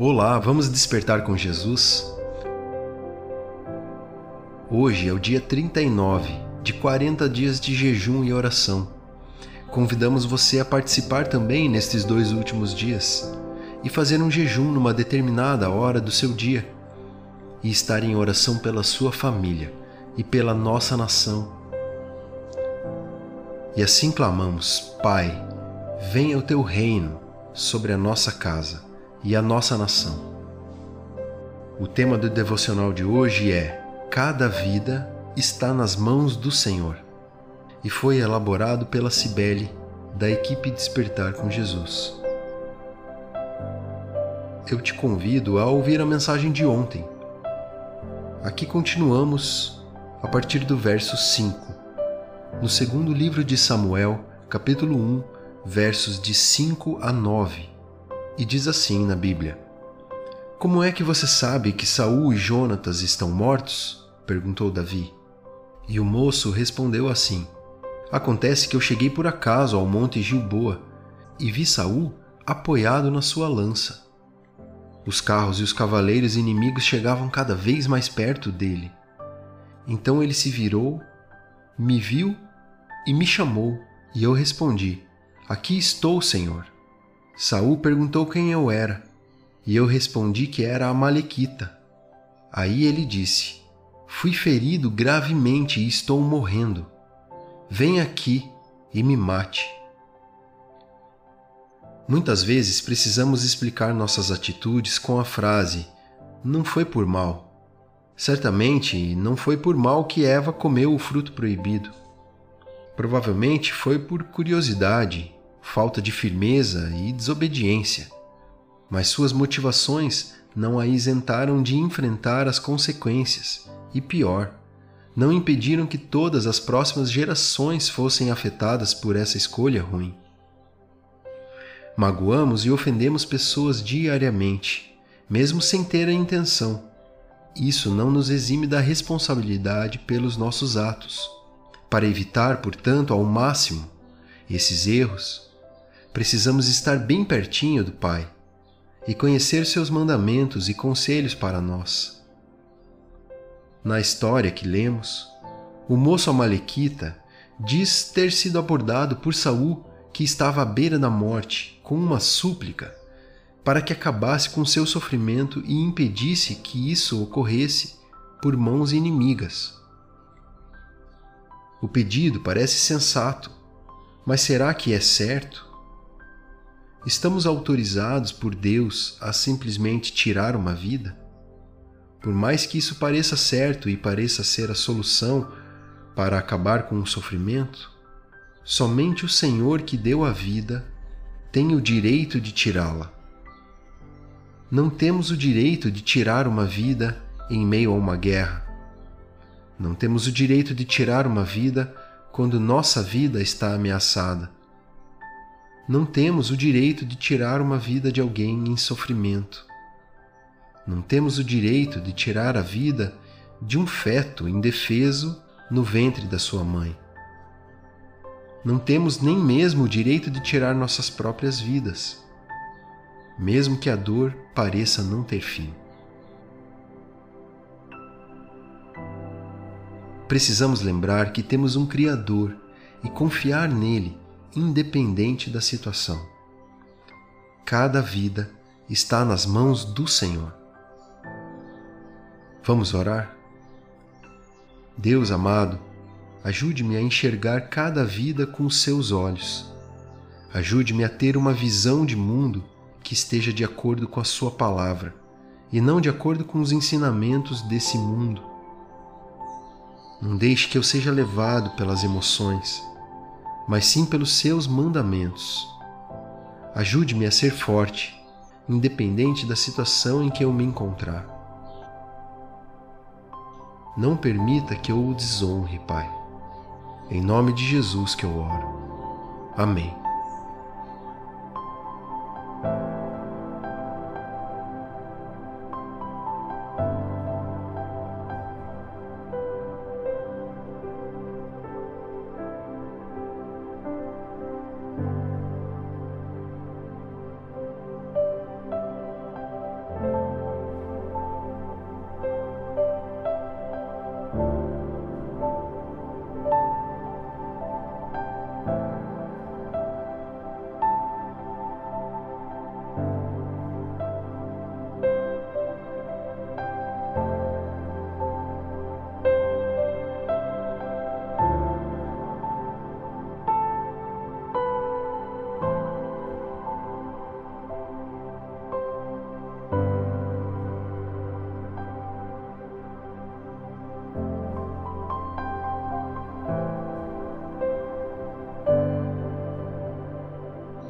Olá, vamos despertar com Jesus? Hoje é o dia 39 de 40 dias de jejum e oração. Convidamos você a participar também nestes dois últimos dias e fazer um jejum numa determinada hora do seu dia e estar em oração pela sua família e pela nossa nação. E assim clamamos: Pai, venha o teu reino sobre a nossa casa e a nossa nação. O tema do devocional de hoje é Cada vida está nas mãos do Senhor e foi elaborado pela Cibele, da equipe Despertar com Jesus. Eu te convido a ouvir a mensagem de ontem. Aqui continuamos a partir do verso 5, no segundo livro de Samuel, capítulo 1, versos de 5 a 9 e diz assim na Bíblia: Como é que você sabe que Saul e Jonatas estão mortos? perguntou Davi. E o moço respondeu assim: Acontece que eu cheguei por acaso ao monte Gilboa e vi Saul apoiado na sua lança. Os carros e os cavaleiros inimigos chegavam cada vez mais perto dele. Então ele se virou, me viu e me chamou, e eu respondi: Aqui estou, Senhor. Saul perguntou quem eu era, e eu respondi que era a Malequita. Aí ele disse: Fui ferido gravemente e estou morrendo. Vem aqui e me mate. Muitas vezes precisamos explicar nossas atitudes com a frase: Não foi por mal. Certamente não foi por mal que Eva comeu o fruto proibido. Provavelmente foi por curiosidade falta de firmeza e desobediência. Mas suas motivações não a isentaram de enfrentar as consequências e, pior, não impediram que todas as próximas gerações fossem afetadas por essa escolha ruim. Magoamos e ofendemos pessoas diariamente, mesmo sem ter a intenção. Isso não nos exime da responsabilidade pelos nossos atos. Para evitar, portanto, ao máximo esses erros, precisamos estar bem pertinho do Pai e conhecer seus mandamentos e conselhos para nós. Na história que lemos, o moço amalequita diz ter sido abordado por Saul, que estava à beira da morte, com uma súplica para que acabasse com seu sofrimento e impedisse que isso ocorresse por mãos inimigas. O pedido parece sensato, mas será que é certo? Estamos autorizados por Deus a simplesmente tirar uma vida? Por mais que isso pareça certo e pareça ser a solução para acabar com o sofrimento, somente o Senhor que deu a vida tem o direito de tirá-la. Não temos o direito de tirar uma vida em meio a uma guerra. Não temos o direito de tirar uma vida quando nossa vida está ameaçada não temos o direito de tirar uma vida de alguém em sofrimento. Não temos o direito de tirar a vida de um feto indefeso no ventre da sua mãe. Não temos nem mesmo o direito de tirar nossas próprias vidas, mesmo que a dor pareça não ter fim. Precisamos lembrar que temos um Criador e confiar nele independente da situação. Cada vida está nas mãos do Senhor. Vamos orar? Deus amado, ajude-me a enxergar cada vida com seus olhos. Ajude-me a ter uma visão de mundo que esteja de acordo com a Sua palavra e não de acordo com os ensinamentos desse mundo. Não deixe que eu seja levado pelas emoções mas sim pelos seus mandamentos. Ajude-me a ser forte, independente da situação em que eu me encontrar. Não permita que eu o desonre, Pai. Em nome de Jesus que eu oro. Amém.